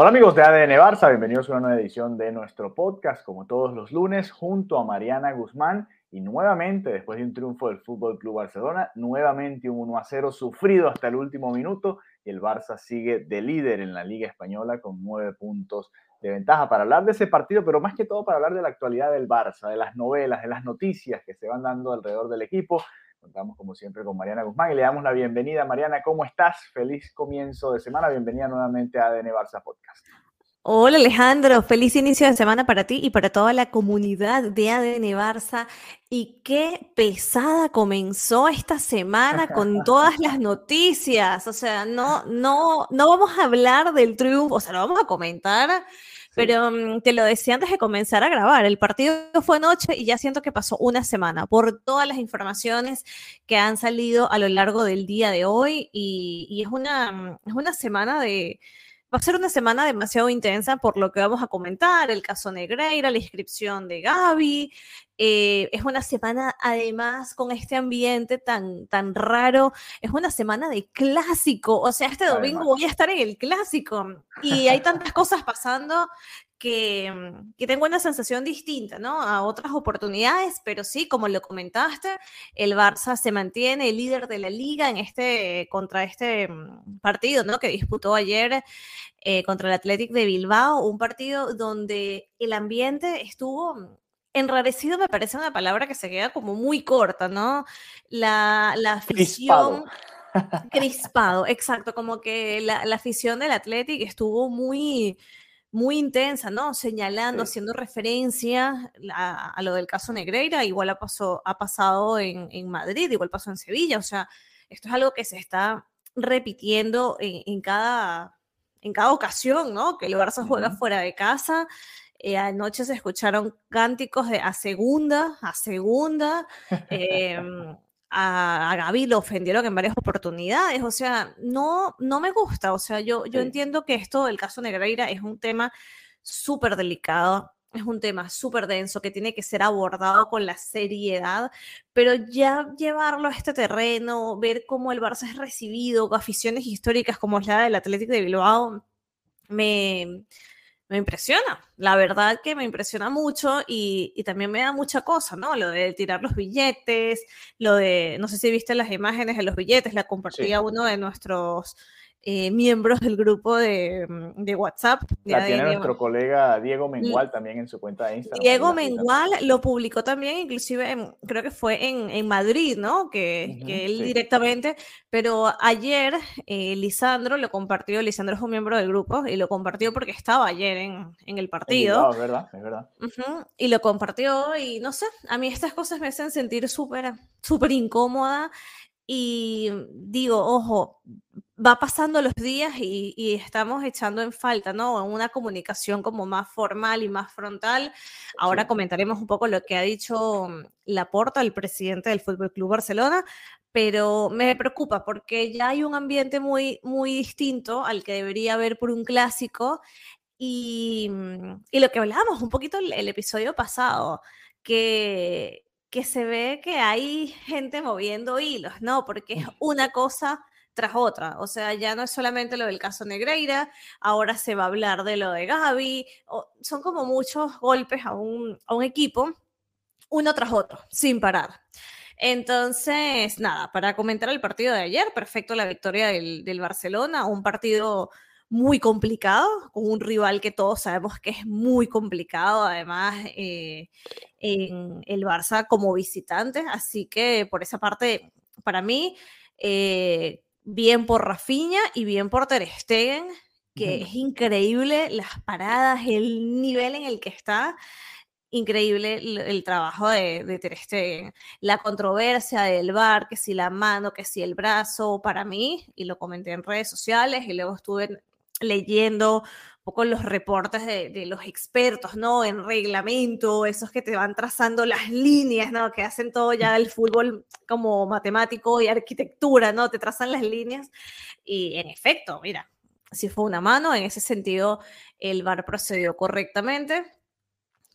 Hola amigos de ADN Barça, bienvenidos a una nueva edición de nuestro podcast, como todos los lunes, junto a Mariana Guzmán y nuevamente, después de un triunfo del Fútbol Club Barcelona, nuevamente un 1 a 0 sufrido hasta el último minuto y el Barça sigue de líder en la Liga Española con nueve puntos de ventaja para hablar de ese partido, pero más que todo para hablar de la actualidad del Barça, de las novelas, de las noticias que se van dando alrededor del equipo. Contamos como siempre con Mariana Guzmán y le damos la bienvenida. Mariana, ¿cómo estás? Feliz comienzo de semana. Bienvenida nuevamente a ADN Barça Podcast. Hola Alejandro, feliz inicio de semana para ti y para toda la comunidad de ADN Barça. Y qué pesada comenzó esta semana con todas las noticias. O sea, no, no, no vamos a hablar del triunfo, o sea, lo vamos a comentar, pero um, te lo decía antes de comenzar a grabar. El partido fue anoche y ya siento que pasó una semana por todas las informaciones que han salido a lo largo del día de hoy y, es, una, es una semana de Va a ser una semana demasiado intensa por lo que vamos a comentar, el caso Negreira, la inscripción de Gaby. Eh, es una semana además con este ambiente tan, tan raro. Es una semana de clásico. O sea, este domingo voy a estar en el clásico y hay tantas cosas pasando que, que, tengo una sensación distinta, ¿no? A otras oportunidades, pero sí, como lo comentaste, el Barça se mantiene el líder de la liga en este, contra este partido, ¿no? Que disputó ayer eh, contra el Athletic de Bilbao, un partido donde el ambiente estuvo enrarecido, me parece una palabra que se queda como muy corta, ¿no? La, la afición... Crispado. Crispado, exacto, como que la, la afición del Athletic estuvo muy muy intensa, ¿no? Señalando, sí. haciendo referencia a, a, lo del caso Negreira, igual ha, pasó, ha pasado en, en, Madrid, igual pasó en Sevilla, o sea, esto es algo que se está repitiendo en, en cada, en cada ocasión, ¿no? Que el Barça juega uh -huh. fuera de casa. Eh, anoche se escucharon cánticos de a segunda, a segunda. Eh, a, a Gaby lo ofendieron en varias oportunidades, o sea, no, no me gusta, o sea, yo, yo sí. entiendo que esto, el caso Negreira, es un tema súper delicado, es un tema súper denso que tiene que ser abordado con la seriedad, pero ya llevarlo a este terreno, ver cómo el Barça es recibido, aficiones históricas como es la del Atlético de Bilbao, me, me impresiona, la verdad que me impresiona mucho y, y, también me da mucha cosa, ¿no? Lo de tirar los billetes, lo de, no sé si viste las imágenes de los billetes, la compartía sí. uno de nuestros eh, miembros del grupo de, mm, de WhatsApp. La tiene nuestro colega Diego Mengual también en su cuenta de Instagram. Diego Mengual lo publicó también, inclusive en, creo que fue en, en Madrid, ¿no? Que, uh -huh, que él sí. directamente, pero ayer eh, Lisandro lo compartió, Lisandro es un miembro del grupo y lo compartió porque estaba ayer en, en el partido. es verdad, es verdad. Uh -huh, y lo compartió y no sé, a mí estas cosas me hacen sentir súper, súper incómoda y digo, ojo, va pasando los días y, y, estamos echando en falta, ¿no? Una comunicación como más formal y más frontal. Ahora sí. comentaremos un poco lo que ha dicho mm, Laporta, el presidente del Fútbol Club Barcelona, pero me preocupa porque ya hay un ambiente muy, muy distinto al que debería haber por un clásico. Y, mm, y lo que hablábamos un poquito el, el episodio pasado, que, que se ve que hay gente moviendo hilos, ¿no? Porque es una cosa tras otra. O sea, ya no es solamente lo del caso Negreira, ahora se va a hablar de lo de Gaby. Son como muchos golpes a un, a un equipo, uno tras otro, sin parar. Entonces, nada, para comentar el partido de ayer, perfecto la victoria del, del Barcelona, un partido muy complicado, con un rival que todos sabemos que es muy complicado, además eh, en el Barça como visitante, así que por esa parte, para mí, eh, bien por Rafinha y bien por Ter Stegen, que es increíble las paradas, el nivel en el que está. Increíble el, trabajo de, de Ter Stegen. La controversia del bar, que si la mano, que si el brazo, para mí, y lo comenté en redes sociales, y luego estuve leyendo poco los reportes de, los expertos, ¿no? En reglamento, esos que te van trazando las líneas, ¿no? Que hacen todo ya el fútbol como matemático y arquitectura, ¿no? Te trazan las líneas. Y en efecto, mira, si fue una mano, en ese sentido el VAR procedió correctamente.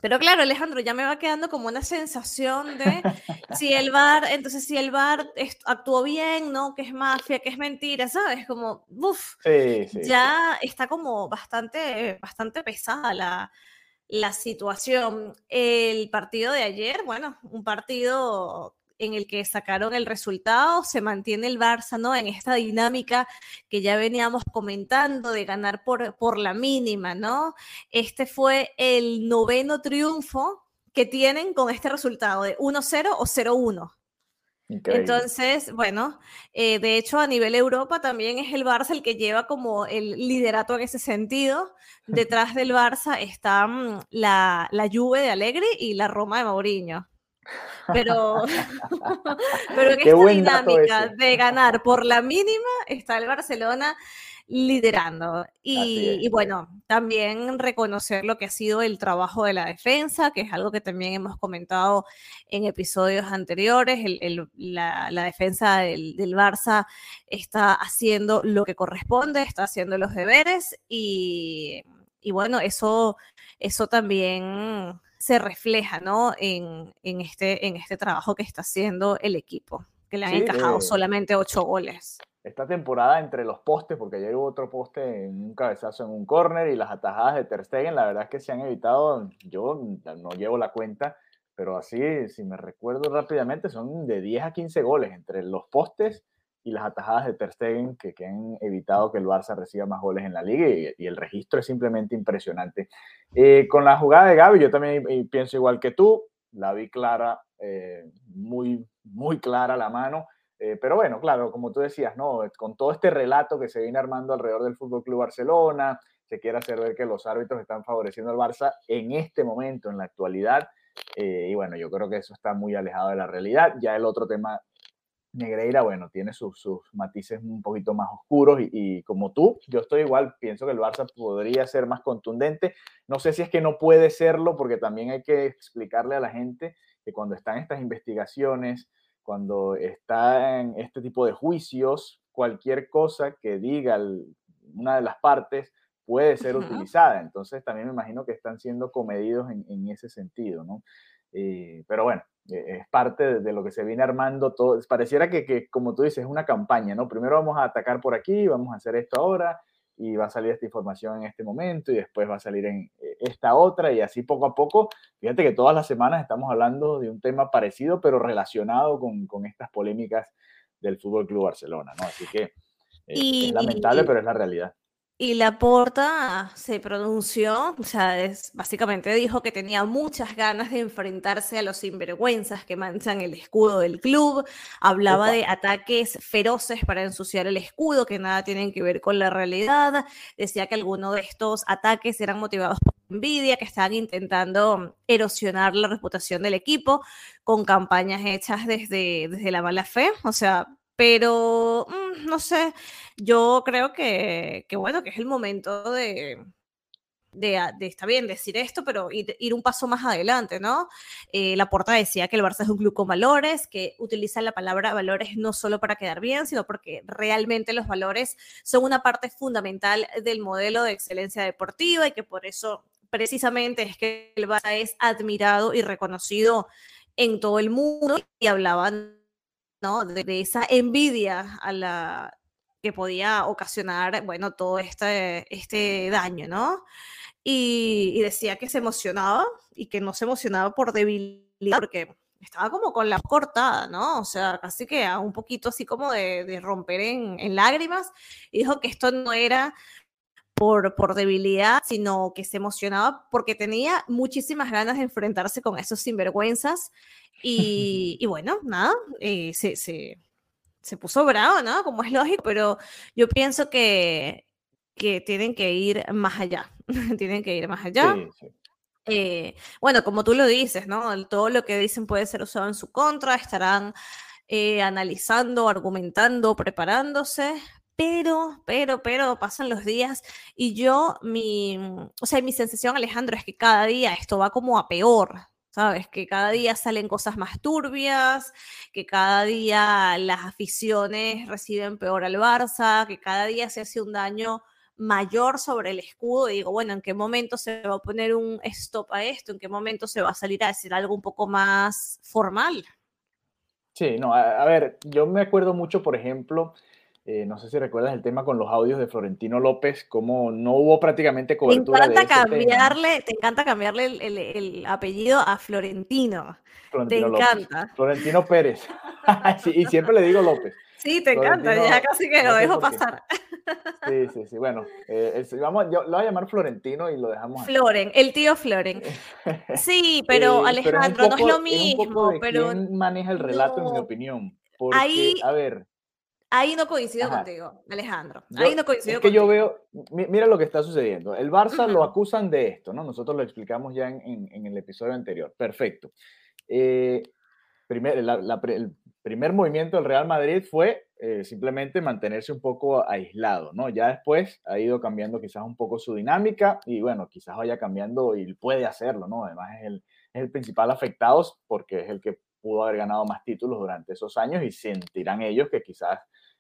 Pero claro, Alejandro, ya me va quedando como una sensación de si el bar, entonces si el bar actuó bien, ¿no? Que es mafia, que es mentira, ¿sabes? Como, uff, ya está como bastante, bastante pesada la, la situación. El partido de ayer, bueno, un partido en el que sacaron el resultado, se mantiene el Barça, ¿no? En esta dinámica que ya veníamos comentando de ganar por, por la mínima, ¿no? Este fue el noveno triunfo que tienen con este resultado de 1-0 o 0-1. Entonces, bueno, eh, de hecho a nivel Europa también es el Barça el que lleva como el liderato en ese sentido. Detrás del Barça están la, la Juve de Alegre y la Roma de Mourinho. Pero, pero en esta dinámica de ganar por la mínima está el Barcelona liderando. Y, bueno, también reconocer lo que ha sido el trabajo de la defensa, que es algo que también hemos comentado en episodios anteriores. la, defensa del, del, Barça está haciendo lo que corresponde, está haciendo los deberes y, y bueno, eso, eso también se refleja ¿no? en, en, este, en este trabajo que está haciendo el equipo, que le han encajado solamente ocho goles. Esta temporada entre los postes, porque ayer hubo otro poste en un cabezazo en un córner y las atajadas de Ter Stegen, la verdad es que se han evitado, yo no llevo la cuenta, pero así, si me recuerdo rápidamente, son de 10 a 15 goles entre los postes y las atajadas de Ter Stegen que, han evitado que el Barça reciba más goles en la liga y, el registro es simplemente impresionante. Eh, con la jugada de Gaby, yo también pienso igual que tú, la vi clara, eh, muy, muy clara la mano, eh, pero bueno, claro, como tú decías, ¿no? con todo este relato que se viene armando alrededor del Fútbol Club Barcelona, se quiere hacer ver que los árbitros están favoreciendo al Barça en este momento, en la actualidad, y bueno, yo creo que eso está muy alejado de la realidad. Ya el otro tema Negreira, bueno, tiene sus, matices un poquito más oscuros y, como tú, yo estoy igual, pienso que el Barça podría ser más contundente. No sé si es que no puede serlo, porque también hay que explicarle a la gente que cuando están estas investigaciones, cuando está en este tipo de juicios, cualquier cosa que diga una de las partes puede ser utilizada. Entonces también me imagino que están siendo comedidos en, ese sentido, ¿no? Eh, pero bueno, es parte de, lo que se viene armando todo. Pareciera que, como tú dices, es una campaña, ¿no? Primero vamos a atacar por aquí, vamos a hacer esto ahora, y va a salir esta información en este momento, y después va a salir en eh, esta otra, y así poco a poco. Fíjate que todas las semanas estamos hablando de un tema parecido, pero relacionado con, estas polémicas del Fútbol Club Barcelona, ¿no? Así que es lamentable, pero es la realidad. Y Laporta se pronunció, o sea, es, básicamente dijo que tenía muchas ganas de enfrentarse a los sinvergüenzas que manchan el escudo del club. Hablaba de ataques feroces para ensuciar el escudo, que nada tienen que ver con la realidad. Decía que algunos de estos ataques eran motivados por envidia, que estaban intentando erosionar la reputación del equipo con campañas hechas desde, desde la mala fe. O sea, pero mm, no sé, yo creo que, bueno, que es el momento de, de, está bien decir esto, pero ir, un paso más adelante, ¿no? Eh, la porta decía que el Barça es un club con valores, que utiliza la palabra valores no solo para quedar bien, sino porque realmente los valores son una parte fundamental del modelo de excelencia deportiva y que por eso precisamente es que el Barça es admirado y reconocido en todo el mundo y hablaban de, esa envidia a la que podía ocasionar, bueno, todo este, este daño, ¿no? Y, decía que se emocionaba y que no se emocionaba por debilidad, porque estaba como con la cortada, ¿no? O sea, casi que a un poquito así como de, romper en, en, lágrimas. Y dijo que esto no era por, por debilidad, sino que se emocionaba porque tenía muchísimas ganas de enfrentarse con esos sinvergüenzas y, bueno, nada, eh, se, puso bravo, ¿no? Como es lógico, pero yo pienso que, que tienen que ir más allá, tienen que ir más allá. Eh, bueno, como tú lo dices, ¿no? Todo lo que dicen puede ser usado en su contra, estarán eh, analizando, argumentando, preparándose, pero, pero, pero pasan los días y yo, mi, o sea, mi sensación, Alejandro, es que cada día esto va como a peor, ¿sabes? Que cada día salen cosas más turbias, que cada día las aficiones reciben peor al Barça, que cada día se hace un daño mayor sobre el escudo y digo, bueno, ¿en qué momento se va a poner un stop a esto? ¿En qué momento se va a salir a decir algo un poco más formal? Sí, no, a, ver, yo me acuerdo mucho, por ejemplo, eh, no sé si recuerdas el tema con los audios de Florentino López, como no hubo prácticamente cobertura. Te encanta cambiarle, te encanta cambiarle el, apellido a Florentino. te encanta. Florentino Pérez. y siempre le digo López. Sí, te encanta, ya casi que lo dejo pasar. Sí, sí, sí. Bueno, eh, vamos, yo lo voy a llamar Florentino y lo dejamos. Floren, el tío Floren. Sí, pero Alejandro, no es lo mismo. pero ¿Quién maneja el relato, en mi opinión? Porque, ahí, a ver. Ahí no coincido contigo, Alejandro. Ahí no coincido es que yo veo, mira lo que está sucediendo. El Barça lo acusan de esto, ¿no? Nosotros lo explicamos ya en, en, el episodio anterior. Perfecto. Eh, primer, el primer movimiento del Real Madrid fue eh, simplemente mantenerse un poco aislado, ¿no? Ya después ha ido cambiando quizás un poco su dinámica y bueno, quizás vaya cambiando y puede hacerlo, ¿no? Además es el, es el principal afectado porque es el que pudo haber ganado más títulos durante esos años y sentirán ellos que quizás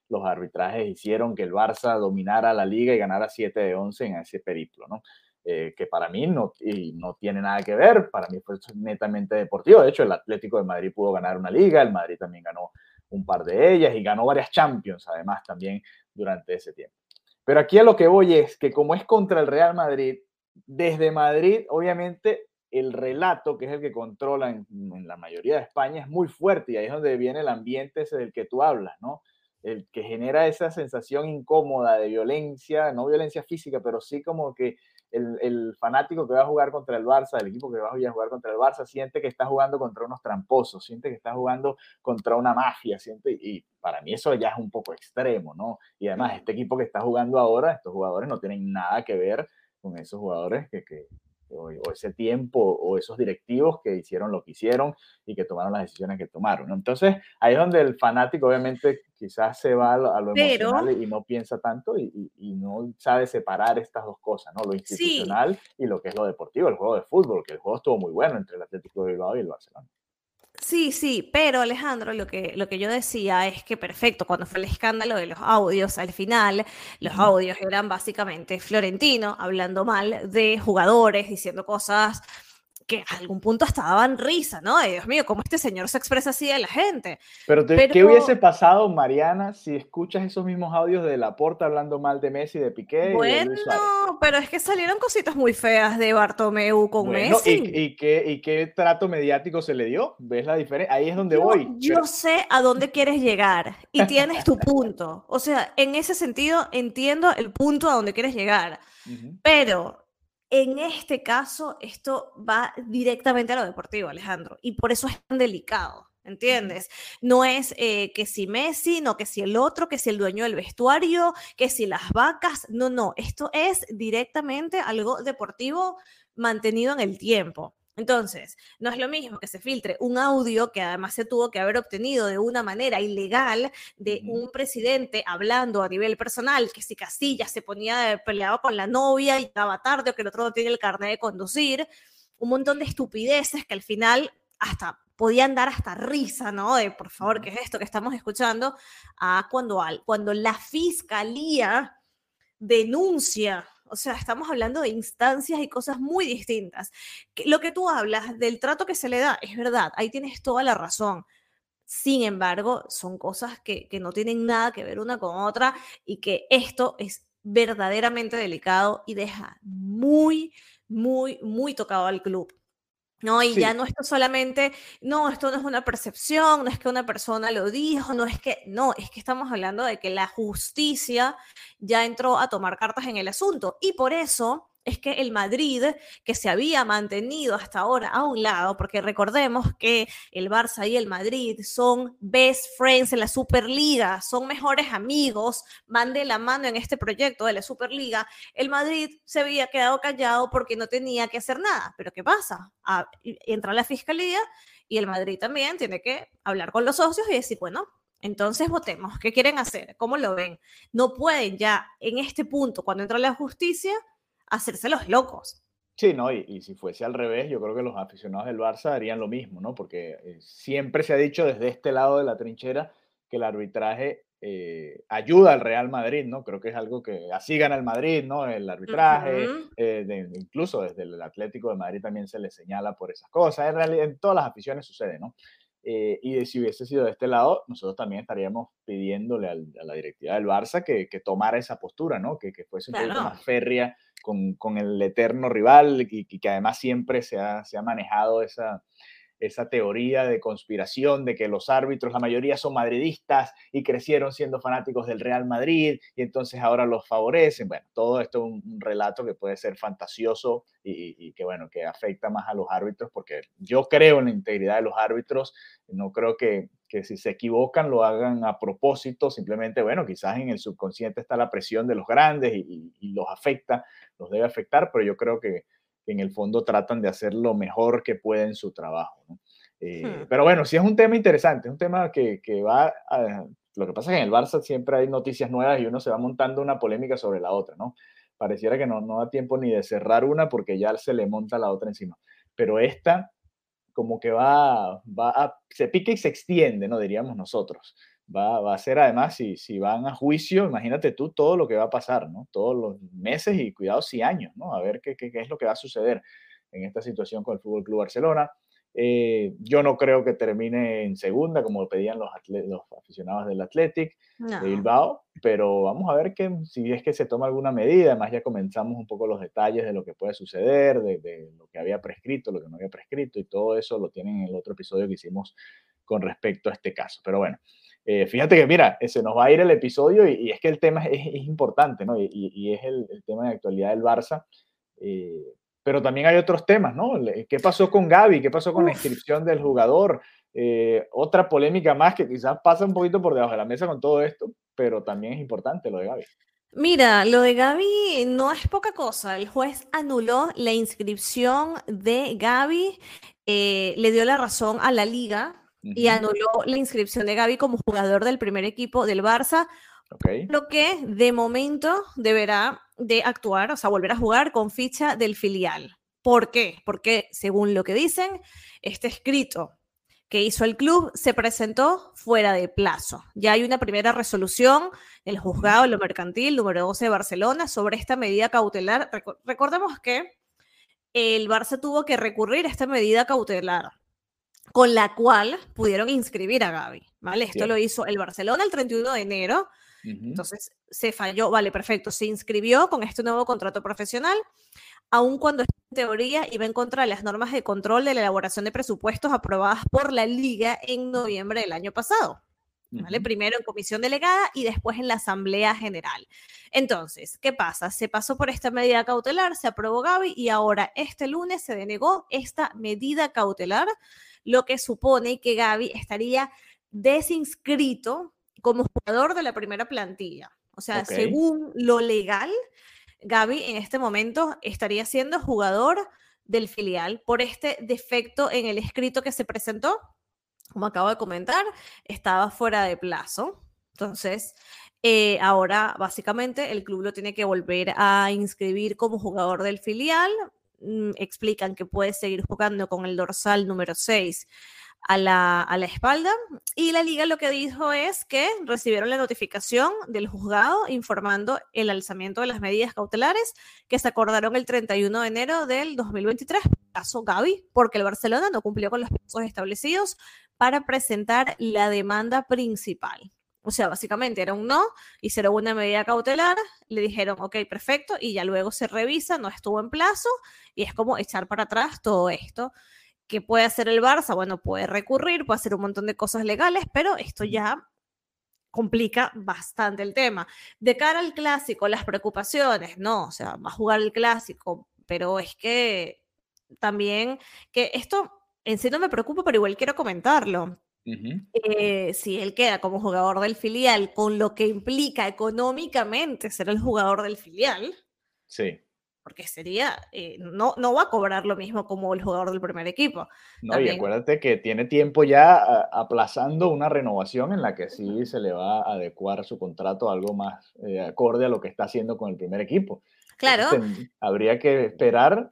los arbitrajes hicieron que el Barça dominara la liga y ganara 7 de 11 en ese periplo, ¿no? Eh, que para mí no, no tiene nada que ver, para mí fue netamente deportivo. De hecho, el Atlético de Madrid pudo ganar una liga, el Madrid también ganó un par de ellas y ganó varias Champions, además, también durante ese tiempo. Pero aquí a lo que voy es que como es contra el Real Madrid, desde Madrid, obviamente, el relato, que es el que controla en, la mayoría de España, es muy fuerte y ahí es donde viene el ambiente del que tú hablas, ¿no? El que genera esa sensación incómoda de violencia, no violencia física, pero sí como que el, fanático que va a jugar contra el Barça, el equipo que va a jugar contra el Barça, siente que está jugando contra unos tramposos, siente que está jugando contra una mafia, siente, y para mí eso ya es un poco extremo, ¿no? Y además, este equipo que está jugando ahora, estos jugadores no tienen nada que ver con esos jugadores que, que, o, ese tiempo o esos directivos que hicieron lo que hicieron y que tomaron las decisiones que tomaron. Entonces, ahí es donde el fanático obviamente quizás se va a lo, emocional y no piensa tanto y, no sabe separar estas dos cosas, ¿no? Lo institucional y lo que es lo deportivo, el juego de fútbol, que el juego estuvo muy bueno entre el Atlético de Bilbao y el Barcelona. Sí, sí, pero Alejandro, lo que, lo que yo decía es que perfecto, cuando fue el escándalo de los audios, al final los audios eran básicamente Florentino hablando mal de jugadores, diciendo cosas que a algún punto hasta daban risa, ¿no? Dios mío, ¿cómo este señor se expresa así de la gente? Pero, ¿qué hubiese pasado, Mariana, si escuchas esos mismos audios de Laporta hablando mal de Messi, de Piqué? Bueno, pero es que salieron cositas muy feas de Bartomeu con Messi. ¿y, qué, ¿Y qué trato mediático se le dio? ¿Ves la diferencia? Ahí es donde voy. Yo sé a dónde quieres llegar y tienes tu punto. O sea, en ese sentido entiendo el punto a donde quieres llegar. Pero en este caso, esto va directamente a lo deportivo, Alejandro, y por eso es delicado. ¿Entiendes? No es eh, que si Messi, no que si el otro, que si el dueño del vestuario, que si las vacas. No, no, esto es directamente algo deportivo mantenido en el tiempo. Entonces, no es lo mismo que se filtre un audio que además se tuvo que haber obtenido de una manera ilegal de un presidente hablando a nivel personal, que si Casillas se ponía peleado con la novia y estaba tarde o que el otro no tiene el carnet de conducir, un montón de estupideces que al final hasta podían dar hasta risa, ¿no? De por favor, ¿qué es esto que estamos escuchando? A cuando, cuando la fiscalía denuncia o sea, estamos hablando de instancias y cosas muy distintas. Lo que tú hablas del trato que se le da, es verdad, ahí tienes toda la razón. Sin embargo, son cosas que, no tienen nada que ver una con otra y que esto es verdaderamente delicado y deja muy, muy, muy tocado al club. ¿No? Y ya no esto solamente, no, esto no es una percepción, no es que una persona lo dijo, no es que, no, es que estamos hablando de que la justicia ya entró a tomar cartas en el asunto. Y por eso es que el Madrid, que se había mantenido hasta ahora a un lado, porque recordemos que el Barça y el Madrid son best friends en la Superliga, son mejores amigos, van de la mano en este proyecto de la Superliga, el Madrid se había quedado callado porque no tenía que hacer nada. Pero ¿qué pasa? Ah, entra la fiscalía y el Madrid también tiene que hablar con los socios y decir, bueno, entonces votemos, ¿qué quieren hacer? ¿Cómo lo ven? No pueden ya en este punto, cuando entra la justicia, hacerse los locos. Sí, no, y, si fuese al revés, yo creo que los aficionados del Barça harían lo mismo, ¿no? Porque eh, siempre se ha dicho desde este lado de la trinchera que el arbitraje eh, ayuda al Real Madrid, ¿no? Creo que es algo que así gana el Madrid, ¿no? El arbitraje, eh, incluso desde el Atlético de Madrid también se le señala por esas cosas. En realidad, en todas las aficiones sucede, ¿no? Eh, y si hubiese sido de este lado, nosotros también estaríamos pidiéndole a la directiva del Barça que, tomara esa postura, ¿no? Que, fuese un poco más férrea con, con, el eterno rival y, y, que además siempre se ha, se ha manejado esa, esa teoría de conspiración de que los árbitros, la mayoría son madridistas y crecieron siendo fanáticos del Real Madrid y entonces ahora los favorecen. Bueno, todo esto es un, relato que puede ser fantasioso y, que, bueno, que afecta más a los árbitros porque yo creo en la integridad de los árbitros, no creo que, que si se equivocan lo hagan a propósito, simplemente, bueno, quizás en el subconsciente está la presión de los grandes y, y los afecta, los debe afectar, pero yo creo que en el fondo tratan de hacer lo mejor que pueden su trabajo. Eh, hmm. Pero bueno, sí es un tema interesante, es un tema que, que va a, Lo que pasa es que en el Barça siempre hay noticias nuevas y uno se va montando una polémica sobre la otra, ¿no? Pareciera que no, no da tiempo ni de cerrar una porque ya se le monta la otra encima. Pero esta como que va, va a, se pica y se extiende, ¿no? Diríamos nosotros va, a ser además, si, si van a juicio, imagínate tú todo lo que va a pasar, ¿no? Todos los meses y cuidado si años, ¿no? A ver qué, qué, es lo que va a suceder en esta situación con el Fútbol Club Barcelona. Eh, yo no creo que termine en segunda, como pedían los, los aficionados del Athletic de Bilbao, pero vamos a ver que, si es que se toma alguna medida. Además, ya comenzamos un poco los detalles de lo que puede suceder, de, de, lo que había prescrito, lo que no había prescrito, y todo eso lo tienen en el otro episodio que hicimos con respecto a este caso. Pero bueno, eh, fíjate que, mira, se nos va a ir el episodio y, es que el tema es, importante, ¿no? Y, es el, tema de actualidad del Barça. Eh, pero también hay otros temas, ¿no? ¿Qué pasó con Gaby? ¿Qué pasó con la inscripción del jugador? Eh, otra polémica más que quizás pasa un poquito por debajo de la mesa con todo esto, pero también es importante lo de Gaby. Mira, lo de Gaby no es poca cosa. El juez anuló la inscripción de Gaby, le dio la razón a la liga y anuló la inscripción de Gaby como jugador del primer equipo del Barça, lo que de momento deberá de actuar, o sea, volver a jugar con ficha del filial. ¿Por qué? Porque según lo que dicen, este escrito que hizo el club se presentó fuera de plazo. Ya hay una primera resolución del juzgado lo mercantil número 12 de Barcelona sobre esta medida cautelar. Recordemos que el Barça tuvo que recurrir a esta medida cautelar con la cual pudieron inscribir a Gaby, ¿vale? Esto lo hizo el Barcelona el 31 de enero, entonces se falló, vale, perfecto, se inscribió con este nuevo contrato profesional, aun cuando en teoría iba en contra de las normas de control de la elaboración de presupuestos aprobadas por la liga en noviembre del año pasado. ¿Vale? Primero en comisión delegada y después en la Asamblea General. Entonces, ¿qué pasa? Se pasó por esta medida cautelar, se aprobó Gaby y ahora este lunes se denegó esta medida cautelar lo que supone que Gaby estaría desinscrito como jugador de la primera plantilla. O sea, según lo legal, Gaby en este momento estaría siendo jugador del filial por este defecto en el escrito que se presentó. Como acabo de comentar, estaba fuera de plazo. Entonces, eh, ahora básicamente el club lo tiene que volver a inscribir como jugador del filial explican que puede seguir jugando con el dorsal número 6 a la, a la, espalda. Y la liga lo que dijo es que recibieron la notificación del juzgado informando el alzamiento de las medidas cautelares que se acordaron el 31 de enero del 2023, caso Gaby, porque el Barcelona no cumplió con los plazos establecidos para presentar la demanda principal. O sea, básicamente era un no, hicieron una medida cautelar, le dijeron, ok, perfecto, y ya luego se revisa, no estuvo en plazo, y es como echar para atrás todo esto. ¿Qué puede hacer el Barça? Bueno, puede recurrir, puede hacer un montón de cosas legales, pero esto ya complica bastante el tema. De cara al clásico, las preocupaciones, no, o sea, va a jugar el clásico, pero es que también, que esto en sí no me preocupa, pero igual quiero comentarlo. Eh, si él queda como jugador del filial, con lo que implica económicamente ser el jugador del filial. Sí. Porque sería, eh, no, no va a cobrar lo mismo como el jugador del primer equipo. No, y acuérdate que tiene tiempo ya aplazando una renovación en la que sí se le va a adecuar su contrato a algo más eh, acorde a lo que está haciendo con el primer equipo. Claro. habría que esperar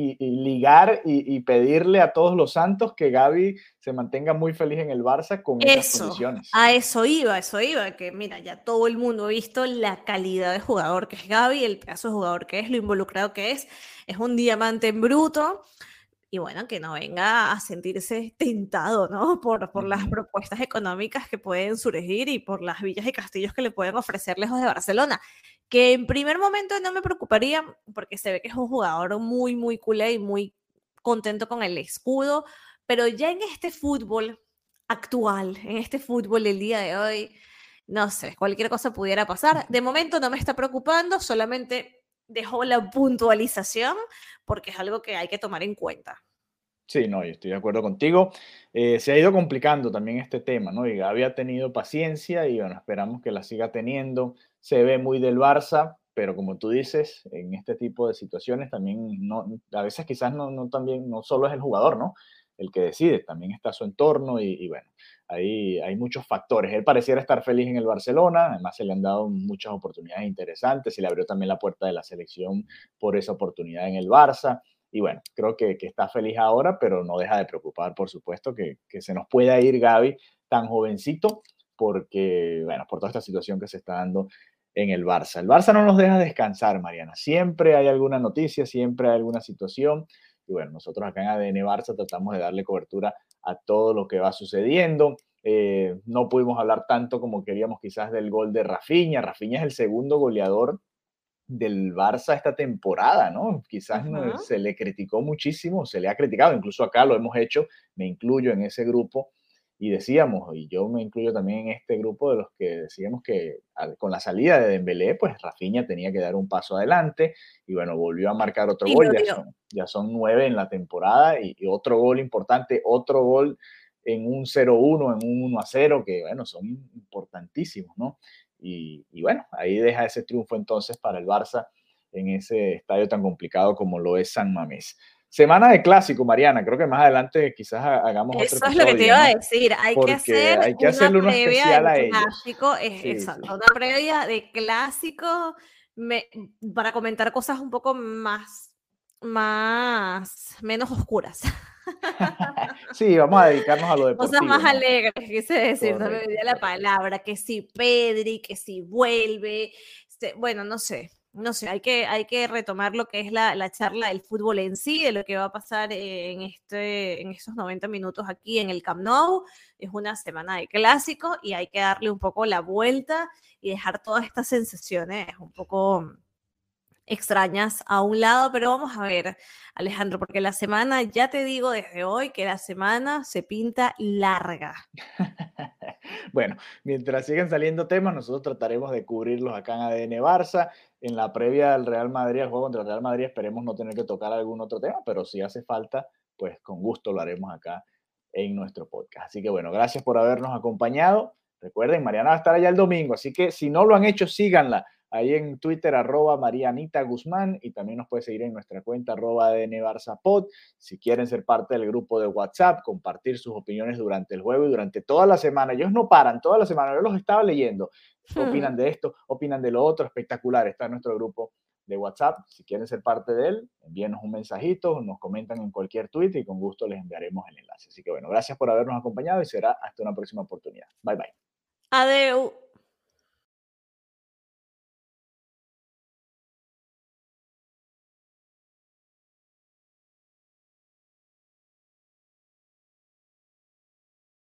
y, ligar y, pedirle a todos los santos que Gaby se mantenga muy feliz en el Barça con esas condiciones. A eso iba, a eso iba, que mira, ya todo el mundo ha visto la calidad de jugador que es Gaby, el pedazo de jugador que es, lo involucrado que es, es un diamante en bruto. Y bueno, que no venga a sentirse tentado, ¿no? Por, por las propuestas económicas que pueden surgir y por las villas y castillos que le pueden ofrecer lejos de Barcelona que en primer momento no me preocuparía porque se ve que es un jugador muy, muy culé y muy contento con el escudo, pero ya en este fútbol actual, en este fútbol del día de hoy, no sé, cualquier cosa pudiera pasar. De momento no me está preocupando, solamente dejo la puntualización porque es algo que hay que tomar en cuenta. Sí, no, yo estoy de acuerdo contigo. Eh, se ha ido complicando también este tema, ¿no? Y Gaby ha tenido paciencia y bueno, esperamos que la siga teniendo. Se ve muy del Barça, pero como tú dices, en este tipo de situaciones también no, a veces quizás no, no también, no solo es el jugador, ¿no? El que decide, también está su entorno y, y bueno, ahí hay muchos factores. Él pareciera estar feliz en el Barcelona, además se le han dado muchas oportunidades interesantes, se le abrió también la puerta de la selección por esa oportunidad en el Barça y bueno, creo que, está feliz ahora, pero no deja de preocupar, por supuesto, que, se nos pueda ir Gaby tan jovencito, porque, bueno, por toda esta situación que se está dando en el Barça. El Barça no nos deja descansar, Mariana. Siempre hay alguna noticia, siempre hay alguna situación. Y bueno, nosotros acá en ADN Barça tratamos de darle cobertura a todo lo que va sucediendo. Eh, no pudimos hablar tanto como queríamos quizás del gol de Rafinha. Rafinha es el segundo goleador del Barça esta temporada, ¿no? Quizás se le criticó muchísimo, se le ha criticado, incluso acá lo hemos hecho, me incluyo en ese grupo, y decíamos, y yo me incluyo también en este grupo de los que decíamos que con la salida de Dembélé, pues Rafinha tenía que dar un paso adelante, y bueno, volvió a marcar otro gol, ya son, nueve en la temporada, y, y otro gol importante, otro gol en un 0-1, en un 1-0, que bueno, son importantísimos, ¿no? Y, bueno, ahí deja ese triunfo entonces para el Barça en ese estadio tan complicado como lo es San Mamés. Semana de clásico, Mariana. Creo que más adelante quizás hagamos Eso es lo que te iba a decir. Hay que hacer hay que una hacerle una especial a clásico, es, una previa de clásico para comentar cosas un poco más, más, menos oscuras. sí, vamos a dedicarnos a lo deportivo. Cosas más alegres, quise decir, no me olvidé la palabra, que si Pedri, que si vuelve, bueno, no sé, no sé, hay que, hay que retomar lo que es la, la, charla del fútbol en sí, de lo que va a pasar en, este, en estos 90 minutos aquí en el Camp Nou. Es una semana de clásico y hay que darle un poco la vuelta y dejar todas estas sensaciones un poco extrañas a un lado, pero vamos a ver, Alejandro, porque la semana, ya te digo desde hoy que la semana se pinta larga. bueno, mientras siguen saliendo temas, nosotros trataremos de cubrirlos acá en ADN Barça. En la previa del Real Madrid, el juego contra el Real Madrid, esperemos no tener que tocar algún otro tema, pero si hace falta, pues con gusto lo haremos acá en nuestro podcast. Así que bueno, gracias por habernos acompañado. Recuerden, Mariana va a estar allá el domingo, así que si no lo han hecho, síganla ahí en Twitter, arroba Marianita Guzmán, y también nos puede seguir en nuestra cuenta, arroba Pod. Si quieren ser parte del grupo de WhatsApp, compartir sus opiniones durante el juego y durante toda la semana. Ellos no paran, toda la semana, yo los estaba leyendo. Hmm. Opinan de esto, opinan de lo otro, espectacular. Está en nuestro grupo de WhatsApp. Si quieren ser parte de él, envíenos un mensajito, nos comentan en cualquier tweet y con gusto les enviaremos el enlace. Así que bueno, gracias por habernos acompañado y será hasta una próxima oportunidad. Bye bye. Adeu.